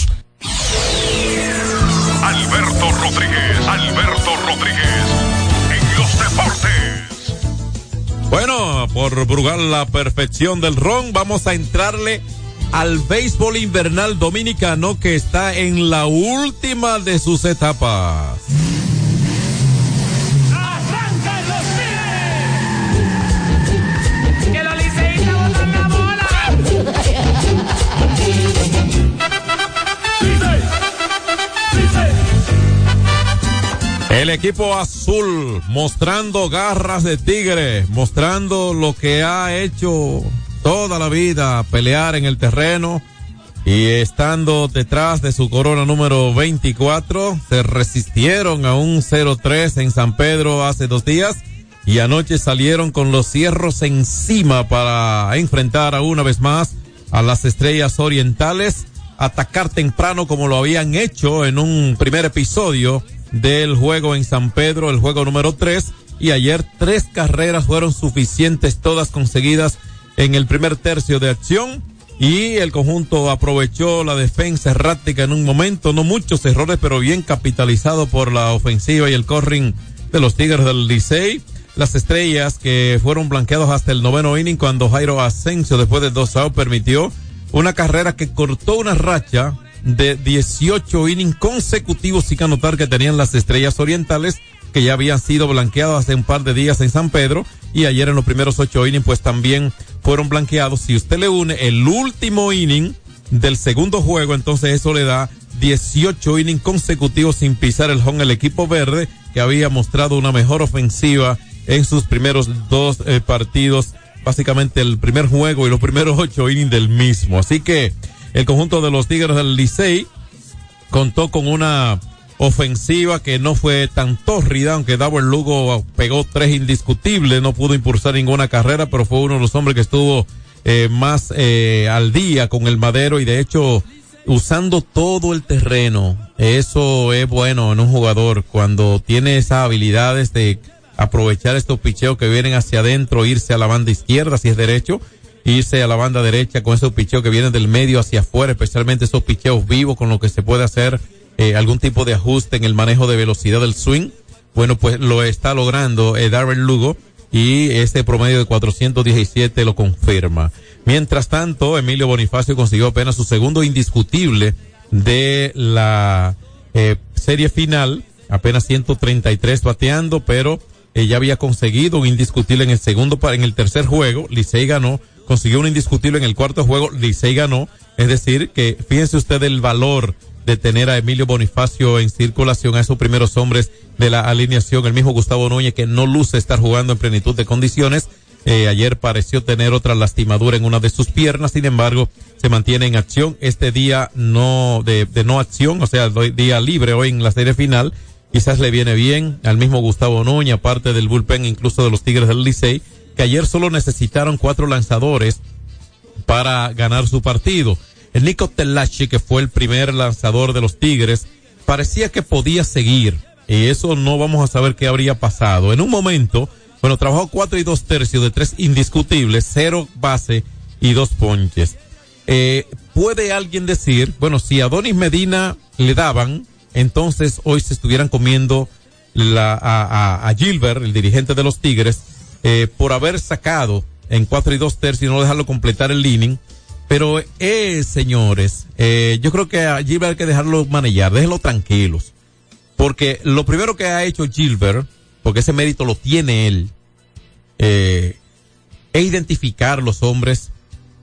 Alberto Rodríguez, Alberto Rodríguez, en los deportes. Bueno, por Brugal la perfección del ron, vamos a entrarle al béisbol invernal dominicano que está en la última de sus etapas. El equipo azul mostrando garras de tigre, mostrando lo que ha hecho toda la vida, pelear en el terreno y estando detrás de su corona número 24, se resistieron a un 0-3 en San Pedro hace dos días y anoche salieron con los cierros encima para enfrentar a una vez más a las estrellas orientales, atacar temprano como lo habían hecho en un primer episodio del juego en San Pedro, el juego número 3, y ayer tres carreras fueron suficientes, todas conseguidas en el primer tercio de acción, y el conjunto aprovechó la defensa errática en un momento, no muchos errores, pero bien capitalizado por la ofensiva y el corring de los Tigres del Licey. Las estrellas que fueron blanqueados hasta el noveno inning cuando Jairo Asensio después de dos outs permitió una carrera que cortó una racha de 18 innings consecutivos sin anotar que tenían las estrellas orientales que ya habían sido blanqueados hace un par de días en San Pedro y ayer en los primeros ocho innings pues también fueron blanqueados. Si usted le une el último inning del segundo juego, entonces eso le da 18 innings consecutivos sin pisar el home el equipo verde que había mostrado una mejor ofensiva en sus primeros dos eh, partidos, básicamente el primer juego y los primeros ocho innings del mismo. Así que el conjunto de los Tigres del Licey contó con una ofensiva que no fue tan tórrida, aunque Dauer Lugo pegó tres indiscutibles, no pudo impulsar ninguna carrera, pero fue uno de los hombres que estuvo eh, más eh, al día con el madero y de hecho usando todo el terreno. Eso es bueno en un jugador cuando tiene esas habilidades de aprovechar estos picheos que vienen hacia adentro, irse a la banda izquierda si es derecho, irse a la banda derecha con esos picheos que vienen del medio hacia afuera, especialmente esos picheos vivos con lo que se puede hacer eh, algún tipo de ajuste en el manejo de velocidad del swing. Bueno, pues lo está logrando eh, Darren Lugo y este promedio de 417 lo confirma. Mientras tanto, Emilio Bonifacio consiguió apenas su segundo indiscutible de la eh, serie final, apenas 133 bateando, pero eh, ya había conseguido un indiscutible en el segundo, en el tercer juego, Licey ganó, consiguió un indiscutible en el cuarto juego, Licey ganó, es decir, que fíjense usted el valor de tener a Emilio Bonifacio en circulación, a esos primeros hombres de la alineación, el mismo Gustavo Núñez que no luce estar jugando en plenitud de condiciones. Eh, ayer pareció tener otra lastimadura en una de sus piernas, sin embargo, se mantiene en acción. Este día no, de, no acción, o sea, día libre hoy en la serie final, quizás le viene bien al mismo Gustavo Núñez, aparte del bullpen incluso de los Tigres del Licey, ayer solo necesitaron cuatro lanzadores para ganar su partido. El Nico Telachi, que fue el primer lanzador de los Tigres, parecía que podía seguir. Y eso no vamos a saber qué habría pasado. En un momento, bueno, trabajó cuatro y dos tercios de tres indiscutibles, cero base y dos ponches. Eh, ¿Puede alguien decir, bueno, si a Donis Medina le daban, entonces hoy se estuvieran comiendo la, a, Gilbert, el dirigente de los Tigres, eh, por haber sacado en cuatro y dos tercios y no dejarlo completar el inning? Pero, eh, señores, eh, yo creo que a Gilbert hay que dejarlo manejar, déjenlo tranquilos. Porque lo primero que ha hecho Gilbert, porque ese mérito lo tiene él, eh, es identificar los hombres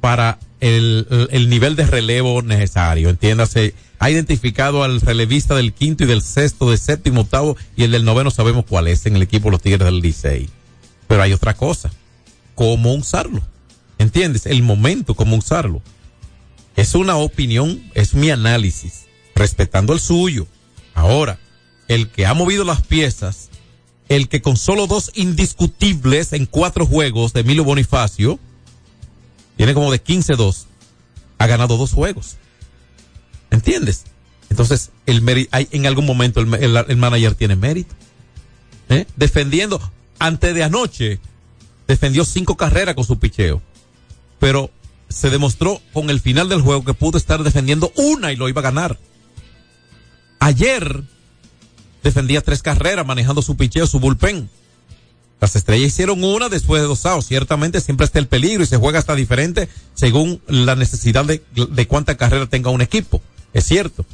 para el, el, nivel de relevo necesario. Entiéndase, ha identificado al relevista del quinto y del sexto, del séptimo, octavo y el del noveno sabemos cuál es en el equipo de los Tigres del Licey. Pero hay otra cosa, cómo usarlo. ¿Entiendes? El momento, cómo usarlo. Es una opinión, es mi análisis, respetando el suyo. Ahora, el que ha movido las piezas, el que con solo dos indiscutibles en cuatro juegos de Emilio Bonifacio, tiene como de 15-2, ha ganado dos juegos. ¿Entiendes? Entonces, el en algún momento el, el, manager tiene mérito. ¿Eh? Defendiendo, antes de anoche, defendió cinco carreras con su picheo pero se demostró con el final del juego que pudo estar defendiendo una y lo iba a ganar. Ayer defendía tres carreras manejando su picheo, su bullpen. Las estrellas hicieron una después de dos outs. Ciertamente siempre está el peligro y se juega hasta diferente según la necesidad de, de cuánta carrera tenga un equipo. Es cierto.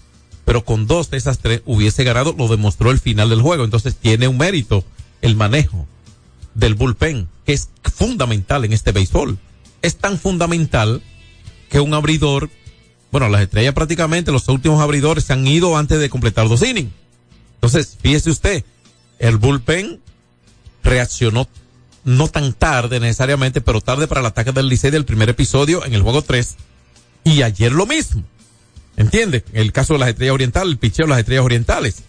Pero con dos de esas tres hubiese ganado, lo demostró el final del juego. Entonces tiene un mérito el manejo del bullpen, que es fundamental en este béisbol es tan fundamental que un abridor, bueno, las estrellas prácticamente, los últimos abridores se han ido antes de completar dos innings. Entonces, fíjese usted, el bullpen reaccionó no tan tarde necesariamente, pero tarde para el ataque del Licey del primer episodio en el juego 3. Y ayer lo mismo. ¿Entiende? El caso de las estrellas orientales, el picheo de las estrellas orientales.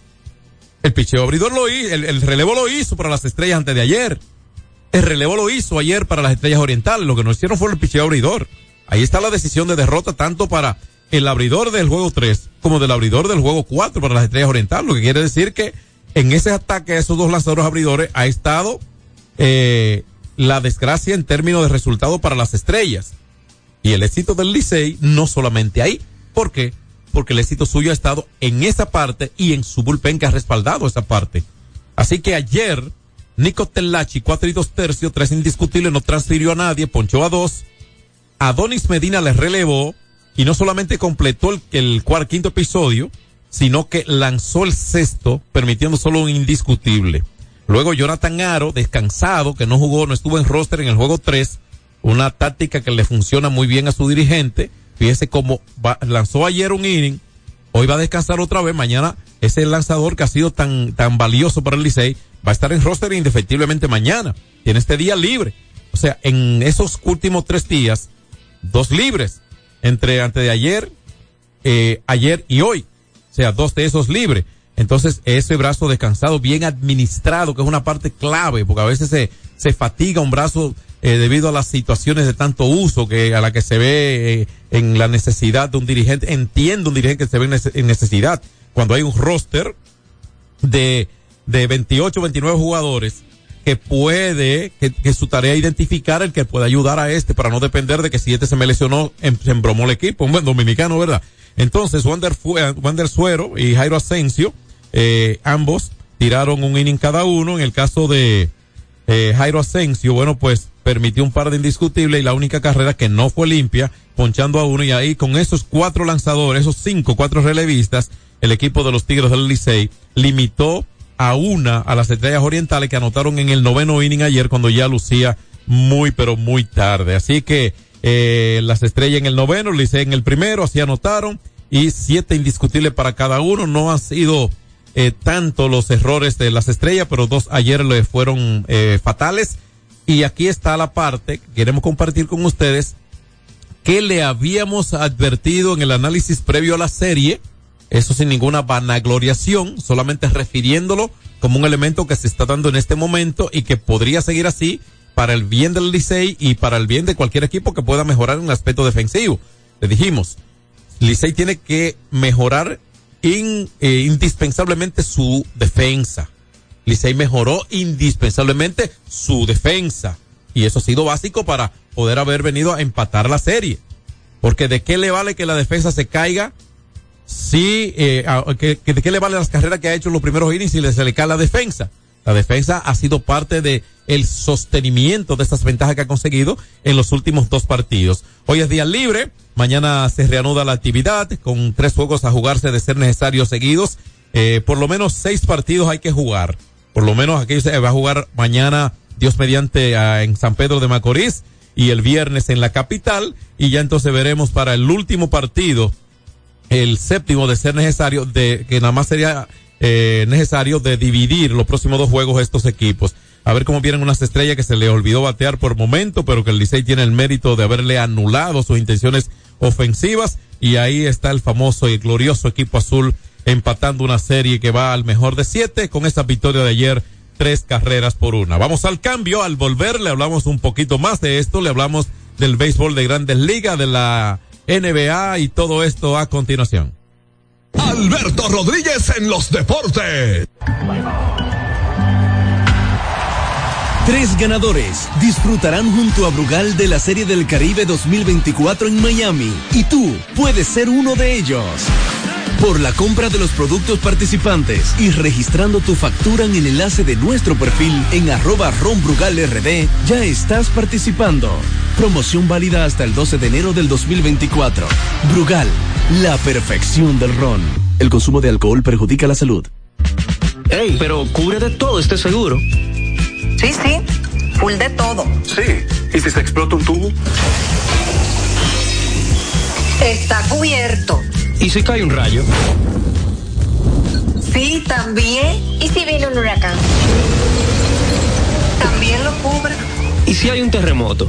El picheo abridor lo hizo, el, el, relevo lo hizo para las estrellas antes de ayer. El relevo lo hizo ayer para las estrellas orientales. Lo que no hicieron fue el picheo abridor. Ahí está la decisión de derrota tanto para el abridor del juego 3 como del abridor del juego 4 para las estrellas orientales. Lo que quiere decir que en ese ataque a esos dos lanzadores abridores ha estado eh, la desgracia en términos de resultado para las estrellas. Y el éxito del Licey no solamente ahí. ¿Por qué? Porque el éxito suyo ha estado en esa parte y en su bullpen que ha respaldado esa parte. Así que ayer, Nico Telachi, cuatro y dos tercios, tres indiscutibles, no transfirió a nadie, ponchó a dos. Adonis Medina le relevó y no solamente completó el, cuarto, quinto episodio, sino que lanzó el sexto, permitiendo solo un indiscutible. Luego Jonathan Aro, descansado, que no jugó, no estuvo en roster en el juego 3, una táctica que le funciona muy bien a su dirigente. Fíjese cómo lanzó ayer un inning, hoy va a descansar otra vez, mañana ese lanzador que ha sido tan, tan valioso para el Licey va a estar en roster indefectiblemente mañana. Tiene este día libre. O sea, en esos últimos tres días, dos libres, entre antes de ayer, eh, ayer y hoy. O sea, dos de esos libres. Entonces, ese brazo descansado, bien administrado, que es una parte clave, porque a veces se, se fatiga un brazo eh, debido a las situaciones de tanto uso que a la que se ve eh, en la necesidad de un dirigente. Entiendo un dirigente que se ve en necesidad cuando hay un roster de, de 28, 29 jugadores que puede, que, que, su tarea es identificar el que pueda ayudar a este para no depender de que si este se me lesionó, em, se embromó el equipo, un buen dominicano, ¿verdad? Entonces, Wander, Wander Suero y Jairo Asensio, eh, ambos tiraron un inning cada uno. En el caso de eh, Jairo Asensio, bueno, pues permitió un par de indiscutibles y la única carrera que no fue limpia, ponchando a uno y ahí con esos cuatro lanzadores, esos cinco, cuatro relevistas, el equipo de los Tigres del Licey limitó a una a las estrellas orientales que anotaron en el noveno inning ayer cuando ya lucía muy pero muy tarde. Así que eh, las estrellas en el noveno, Licey en el primero, así anotaron y siete indiscutibles para cada uno. No han sido eh, tanto los errores de las estrellas, pero dos ayer le fueron eh, fatales. Y aquí está la parte que queremos compartir con ustedes que le habíamos advertido en el análisis previo a la serie eso sin ninguna vanagloriación, solamente refiriéndolo como un elemento que se está dando en este momento y que podría seguir así para el bien del Licey y para el bien de cualquier equipo que pueda mejorar en el aspecto defensivo. Le dijimos, Licey tiene que mejorar in, eh, indispensablemente su defensa. Licey mejoró indispensablemente su defensa. Y eso ha sido básico para poder haber venido a empatar la serie. Porque de qué le vale que la defensa se caiga sí, eh, que, ¿de qué le vale las carreras que ha hecho los primeros innings si se le cae la defensa? La defensa ha sido parte de el sostenimiento de estas ventajas que ha conseguido en los últimos dos partidos. Hoy es día libre, mañana se reanuda la actividad con tres juegos a jugarse de ser necesarios seguidos. Eh, por lo menos seis partidos hay que jugar. Por lo menos aquí se va a jugar mañana, Dios mediante, en San Pedro de Macorís y el viernes en la capital. Y ya entonces veremos para el último partido el séptimo de ser necesario, de que nada más sería eh, necesario de dividir los próximos dos juegos estos equipos. A ver cómo vienen unas estrellas que se le olvidó batear por momento, pero que el Licey tiene el mérito de haberle anulado sus intenciones ofensivas. Y ahí está el famoso y glorioso equipo azul empatando una serie que va al mejor de siete con esa victoria de ayer tres carreras por una. Vamos al cambio, al volver le hablamos un poquito más de esto, le hablamos del béisbol de grandes ligas, de la NBA y todo esto a continuación. Alberto Rodríguez en los deportes. Tres ganadores disfrutarán junto a Brugal de la Serie del Caribe 2024 en Miami y tú puedes ser uno de ellos. Por la compra de los productos participantes y registrando tu factura en el enlace de nuestro perfil en arroba ronbrugalrd, ya estás participando. Promoción válida hasta el 12 de enero del 2024. Brugal, la perfección del ron. El consumo de alcohol perjudica la salud. Ey, pero cubre de todo este seguro. Sí, sí, full de todo. Sí, ¿y si se explota un tubo? Está cubierto. ¿Y si cae un rayo? Sí, también. ¿Y si viene un huracán? También lo cubre. ¿Y si hay un terremoto?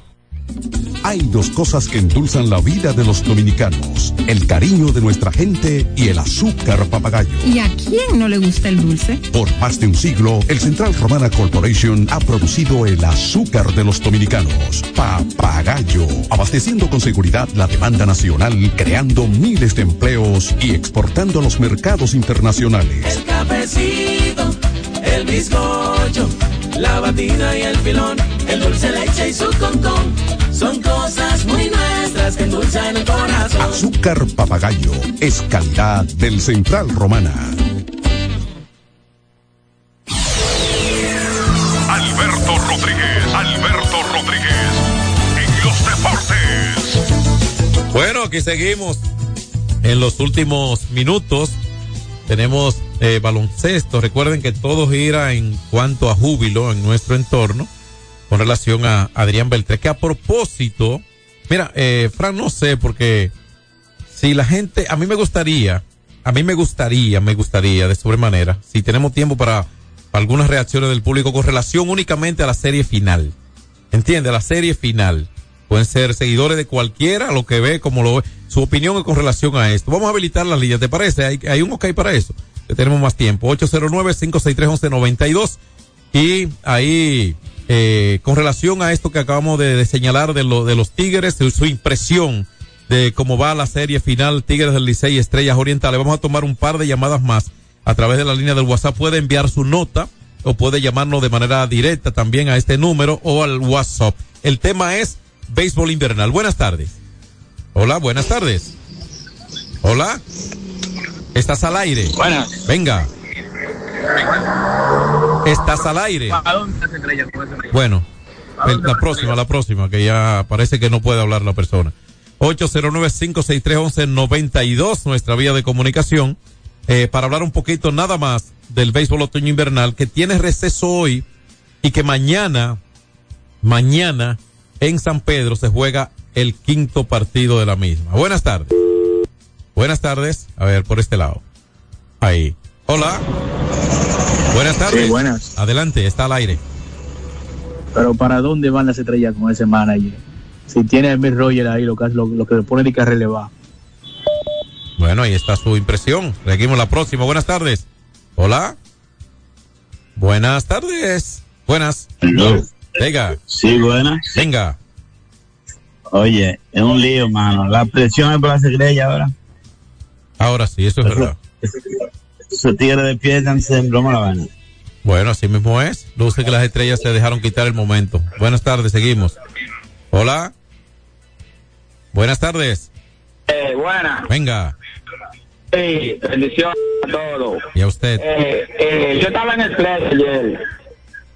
Hay dos cosas que endulzan la vida de los dominicanos, el cariño de nuestra gente y el azúcar papagayo. ¿Y a quién no le gusta el dulce? Por más de un siglo, el Central Romana Corporation ha producido el azúcar de los dominicanos, papagayo, abasteciendo con seguridad la demanda nacional, creando miles de empleos y exportando a los mercados internacionales. El cafecito, el bizcocho, la batida y el filón, el dulce leche y su concón, son cosas muy nuestras que endulzan el corazón. Azúcar papagayo es calidad del Central Romana. Alberto Rodríguez, Alberto Rodríguez, en los deportes. Bueno, aquí seguimos en los últimos minutos. Tenemos eh, baloncesto. Recuerden que todo gira en cuanto a júbilo en nuestro entorno con relación a Adrián Beltré. Que a propósito, mira, eh, Fran, no sé, porque si la gente, a mí me gustaría, a mí me gustaría, me gustaría de sobremanera, si tenemos tiempo para, algunas reacciones del público con relación únicamente a la serie final. ¿Entiende? La serie final. Pueden ser seguidores de cualquiera, lo que ve, como lo ve, su opinión con relación a esto. Vamos a habilitar las líneas, ¿te parece? Hay, hay un ok para eso. Tenemos más tiempo. 809-563-1192. Y ahí, eh, con relación a esto que acabamos de, señalar de, lo, de los Tigres, su, su impresión de cómo va la serie final Tigres del Licey Estrellas Orientales. Vamos a tomar un par de llamadas más a través de la línea del WhatsApp. Puede enviar su nota o puede llamarnos de manera directa también a este número o al WhatsApp. El tema es béisbol invernal. Buenas tardes. Hola, buenas tardes. Hola. Estás al aire. Buenas. Venga. Estás al aire. Bueno, el- la próxima, la próxima, que ya parece que no puede hablar la persona. 809-563-1192, nuestra vía de comunicación, eh, para hablar un poquito nada más del béisbol otoño invernal, que tiene receso hoy y que mañana, mañana, en San Pedro se juega el quinto partido de la misma. Buenas tardes. Buenas tardes. A ver, por este lado. Ahí. Hola. Buenas tardes. Sí, buenas. Adelante, está al aire. Pero ¿para dónde van las estrellas con ese manager? Si tiene a Emil Roger ahí, lo que, lo, lo que le pone de que relevar. Bueno, ahí está su impresión. Seguimos la próxima. Buenas tardes. Hola. Buenas tardes. Buenas. Venga. Sí, buena. Venga. Oye, es un lío, mano. La presión es por las estrellas ahora. Ahora sí, eso es verdad. Esos tigres despiertanse en broma la vaina. Bueno, así mismo es. Luce que las estrellas se dejaron quitar el momento. Buenas tardes, seguimos. Hola. Buenas tardes. Eh, buena. Venga. Sí, bendiciones a todos. Y a usted. Eh, eh, yo estaba en el play ayer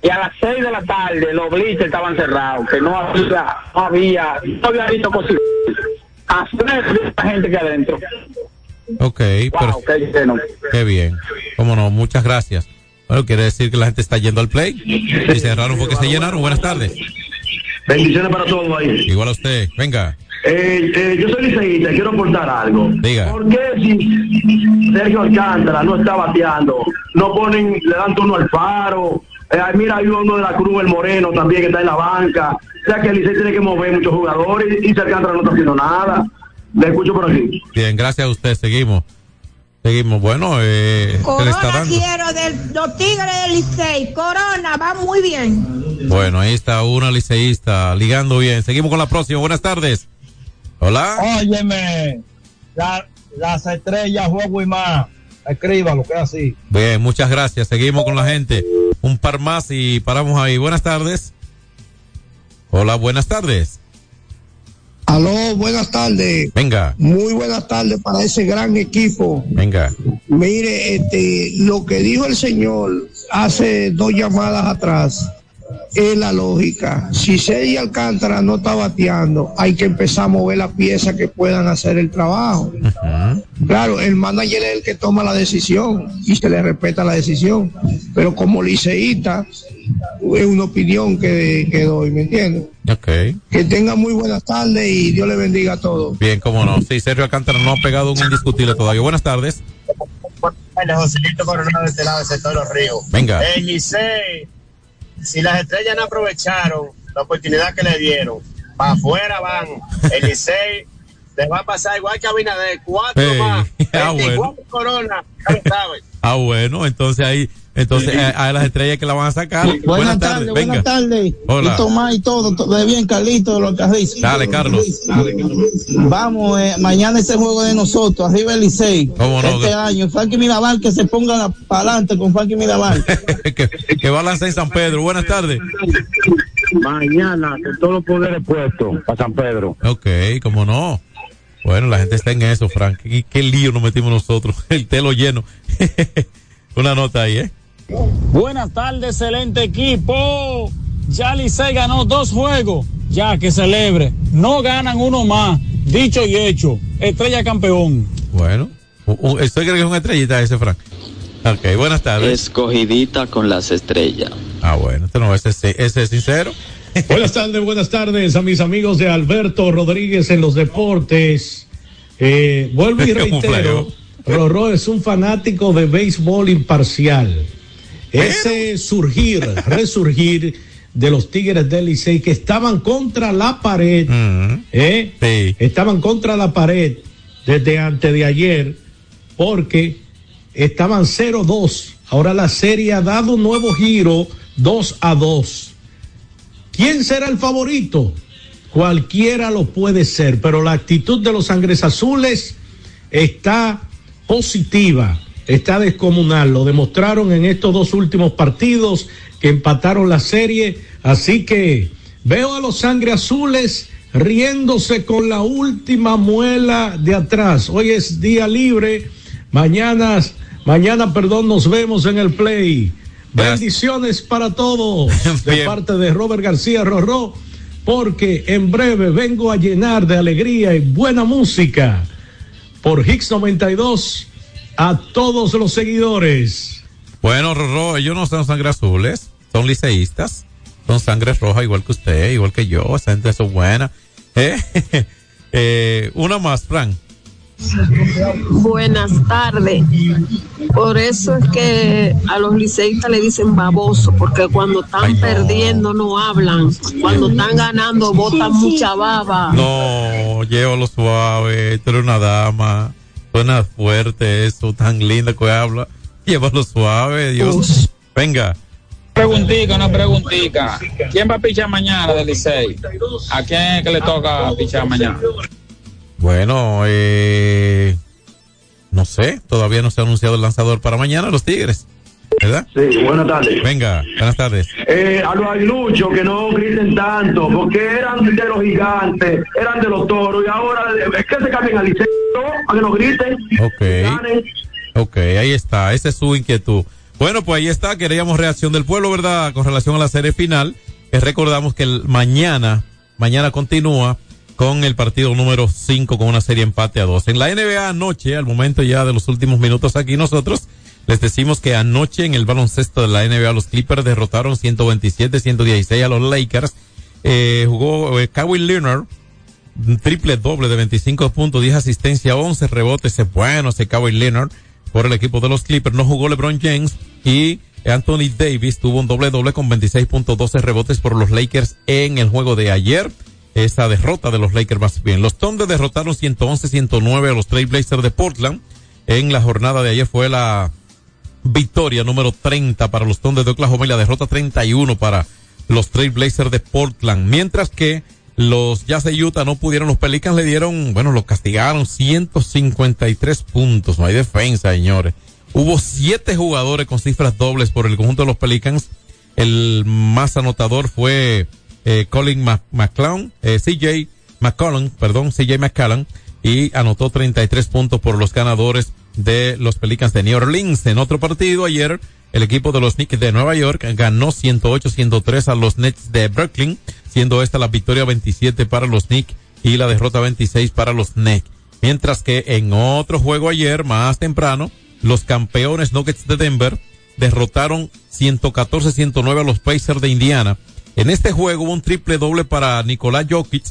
y a las 6 de la tarde los bleachers estaban cerrados, que no había, no había, no había visto posible. Así la gente que adentro. Ok, pero qué lleno. qué bien. Cómo no, muchas gracias. Bueno, quiere decir que la gente está yendo al play. Si cerraron fue que se llenaron. Buenas tardes. Bendiciones para todos ahí. Igual a usted. Venga. Eh, eh, yo soy liceísta y quiero aportar algo. Diga. ¿Por qué si Sergio Alcántara no está bateando, no ponen, le dan turno al faro? Eh, mira, hay uno de la Cruz, el Moreno también que está en la banca. O sea que el Licey tiene que mover muchos jugadores y, y Sergio Alcántara no está haciendo nada. Le escucho por aquí. Bien, gracias a usted. Seguimos. Seguimos. Bueno, eh, ¿qué le está Corona dando? quiero de los Tigres del Licey. Corona, va muy bien. Bueno, ahí está una liceísta ligando bien. Seguimos con la próxima. Buenas tardes. Hola. Óyeme, la- las estrellas, juego y más. Escríbalo, que así. Bien, muchas gracias. Seguimos con la gente. Un par más y paramos ahí. Buenas tardes. Hola, buenas tardes. Aló, buenas tardes. Venga, Muy buenas tardes para ese gran equipo. venga. Mire, este, lo que dijo el señor hace dos llamadas atrás es la lógica. Si Sergio Alcántara no está bateando, hay que empezar a mover las piezas que puedan hacer el trabajo. Claro, el manager es el que toma la decisión y se le respeta la decisión. Pero como liceísta, es una opinión que, que doy, ¿me entiendes? Ok. Que tenga muy buenas tardes y Dios le bendiga a todos. Bien, cómo no. Sí, Sergio Alcántara no ha pegado un indiscutible todavía. Buenas tardes. tardes, Joselito Coronado de este lado del sector de los ríos. Venga. Licey, si las estrellas no aprovecharon la oportunidad que le dieron, para afuera van. El Licey le va a pasar igual que a Binader, cuatro Hey. más. Ah, 24 bueno. Corona, ya lo saben. Ah, bueno, entonces ahí, entonces a, las estrellas que la van a sacar. Buenas, tardes, venga. buenas tardes. Hola. Y Tomás y todo, todo de bien, Carlito de los Carriz. Dale, Carlos. Vamos, eh, mañana ese juego de nosotros, arriba el Licey. ¿Cómo no? Este año, Frankie Mirabal que se ponga para adelante con Frankie Mirabal. que, que va a lanzar en San Pedro. Buenas tardes. Mañana, con todos los poderes puestos para San Pedro. Ok, cómo no. Bueno, la gente está en eso, Frank. ¿Qué, qué lío nos metimos nosotros? El telo lleno. Una nota ahí, ¿eh? Buenas tardes, excelente equipo. Ya Licey ganó dos juegos. Ya que celebre. No ganan uno más. Dicho y hecho. Estrella campeón. Bueno, ¿usted cree que es una estrellita ese, Frank? Ok, buenas tardes. Escogidita con las estrellas. Ah, bueno, este no, ese, es- ese es sincero. Buenas tardes, buenas tardes a mis amigos de Alberto Rodríguez en los deportes. Eh, vuelvo y reitero, Rorró es un fanático de béisbol imparcial. Ese surgir, resurgir de los Tigres del Licey que estaban contra la pared, ¿eh? estaban contra la pared desde antes de ayer porque estaban 0-2. Ahora la serie ha dado un nuevo giro 2 a 2. ¿Quién será el favorito? Cualquiera lo puede ser, pero la actitud de los sangres azules está positiva, está descomunal. Lo demostraron en estos dos últimos partidos que empataron la serie. Así que veo a los sangre azules riéndose con la última muela de atrás. Hoy es día libre. Mañana, mañana, perdón, nos vemos en el play. Bendiciones para todos de parte de Robert García Rorró, porque en breve vengo a llenar de alegría y buena música por Hix 92 a todos los seguidores. Bueno, Rorro, ellos no son sangre azules, son liceístas, son sangre roja igual que usted, igual que yo, esa gente es buena. ¿Eh? Eh, una más, Frank. Buenas tardes. Por eso es que a los liceístas le dicen baboso, porque cuando están perdiendo no hablan, cuando están ganando botan mucha baba. No, llévalo suave, tú eres una dama, suena fuerte eso, tan linda que habla. Llévalo suave, Dios. Venga. Preguntica, una preguntica. ¿Quién va a pichar mañana del Licey? ¿A quién es que le toca pichar mañana? Bueno, eh, no sé, todavía no se ha anunciado el lanzador para mañana, los Tigres. ¿Verdad? Sí, buenas tardes. Venga, buenas tardes. Eh, a los aguiluchos que no griten tanto, porque eran de los gigantes, eran de los toros, y ahora eh, es que se cambien al liceo, a que no griten. Ok. Ok, ahí está, esa es su inquietud. Bueno, pues ahí está, queríamos reacción del pueblo, ¿verdad? Con relación a la serie final. Que recordamos que el mañana, mañana continúa con el partido número 5 con una serie empate a 2. En la NBA anoche, al momento ya de los últimos minutos aquí nosotros, les decimos que anoche en el baloncesto de la NBA los Clippers derrotaron 127-116 a los Lakers. Eh, jugó eh, Kawhi Leonard, triple doble de 25 puntos, 10 asistencia, 11 rebotes, es bueno ese Kawhi Leonard por el equipo de los Clippers. No jugó LeBron James y Anthony Davis tuvo un doble doble con 26.12 rebotes por los Lakers en el juego de ayer. Esa derrota de los Lakers más bien. Los Thunder derrotaron 111-109 a los Trailblazers de Portland. En la jornada de ayer fue la victoria número 30 para los Thunder de Oklahoma y la derrota 31 para los Trailblazers de Portland. Mientras que los Jazz de Utah no pudieron, los Pelicans le dieron, bueno, los castigaron 153 puntos. No hay defensa, señores. Hubo siete jugadores con cifras dobles por el conjunto de los Pelicans. El más anotador fue eh, Colin McClown, eh, CJ McCollum, perdón, CJ McCallum, y anotó 33 puntos por los ganadores de los Pelicans de New Orleans. En otro partido ayer, el equipo de los Knicks de Nueva York ganó 108-103 a los Nets de Brooklyn, siendo esta la victoria 27 para los Knicks y la derrota 26 para los Nets. Mientras que en otro juego ayer, más temprano, los campeones Nuggets de Denver derrotaron 114-109 a los Pacers de Indiana. En este juego hubo un triple doble para Nicolás Jokic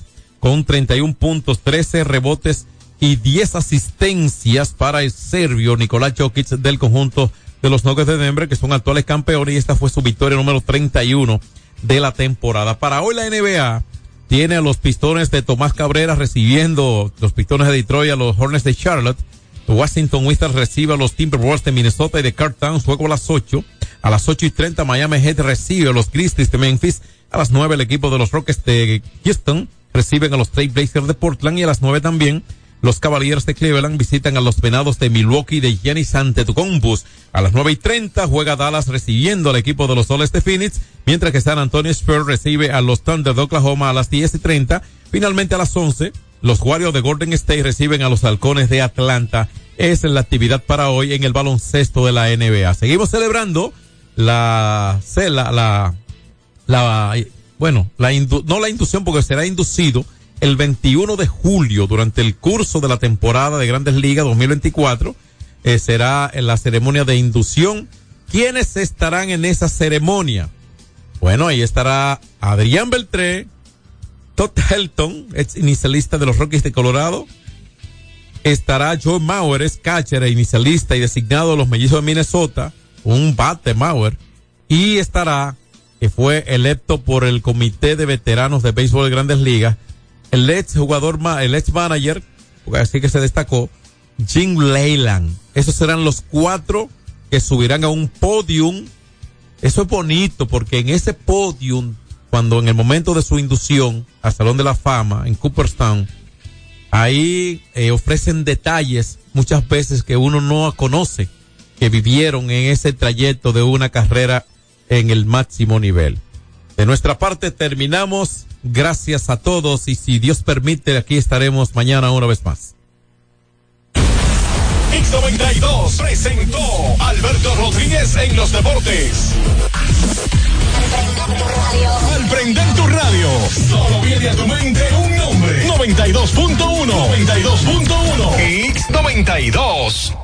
con 31 puntos, 13 rebotes y 10 asistencias para el serbio Nicolás Jokic del conjunto de los Nuggets de Denver, que son actuales campeones, y esta fue su victoria número 31 de la temporada. Para hoy la NBA tiene a los pistones de Tomás Cabrera recibiendo los pistones de Detroit a los Hornets de Charlotte. Washington Wizards recibe a los Timberwolves de Minnesota y de Cartown, juego a las 8. A las 8 y 30 Miami Heat recibe a los Grizzlies de Memphis. A las 9 el equipo de los Rockets de Houston reciben a los Trail Blazers de Portland y a las 9 también los Cavaliers de Cleveland visitan a los Venados de Milwaukee de Giannis Antetokounmpo. A las nueve y treinta juega Dallas recibiendo al equipo de los Soles de Phoenix, mientras que San Antonio Spurs recibe a los Thunder de Oklahoma a las diez y treinta. Finalmente a las once, los Warriors de Golden State reciben a los Halcones de Atlanta. Esa es la actividad para hoy en el baloncesto de la NBA. Seguimos celebrando la, la, la, la bueno, la no la inducción porque será inducido el 21 de julio durante el curso de la temporada de Grandes Ligas 2024. Eh, será en la ceremonia de inducción. ¿Quiénes estarán en esa ceremonia? Bueno, ahí estará Adrián Beltré, Todd Helton, ex inicialista de los Rockies de Colorado. Estará Joe Mauer, es catcher e inicialista y designado de los mellizos de Minnesota, un bate Mauer. Y estará, que fue electo por el Comité de Veteranos de Béisbol de Grandes Ligas, el ex jugador, el ex manager, así que se destacó, Jim Leyland. Esos serán los cuatro que subirán a un podium. Eso es bonito porque en ese podium, cuando en el momento de su inducción al Salón de la Fama en Cooperstown, ahí eh, ofrecen detalles muchas veces que uno no conoce, que vivieron en ese trayecto de una carrera en el máximo nivel. De nuestra parte terminamos Gracias a todos y si Dios permite, aquí estaremos mañana una vez más. X92 presentó Alberto Rodríguez en los deportes. Al prender tu radio, solo viene a tu mente un nombre. 92.1. 92.1. X92.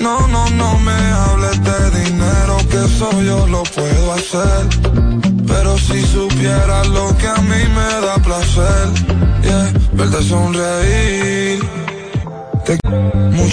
no, no, no me hables de dinero, que eso yo lo puedo hacer. Pero si supieras lo que a mí me da placer, yeah, verte sonreír.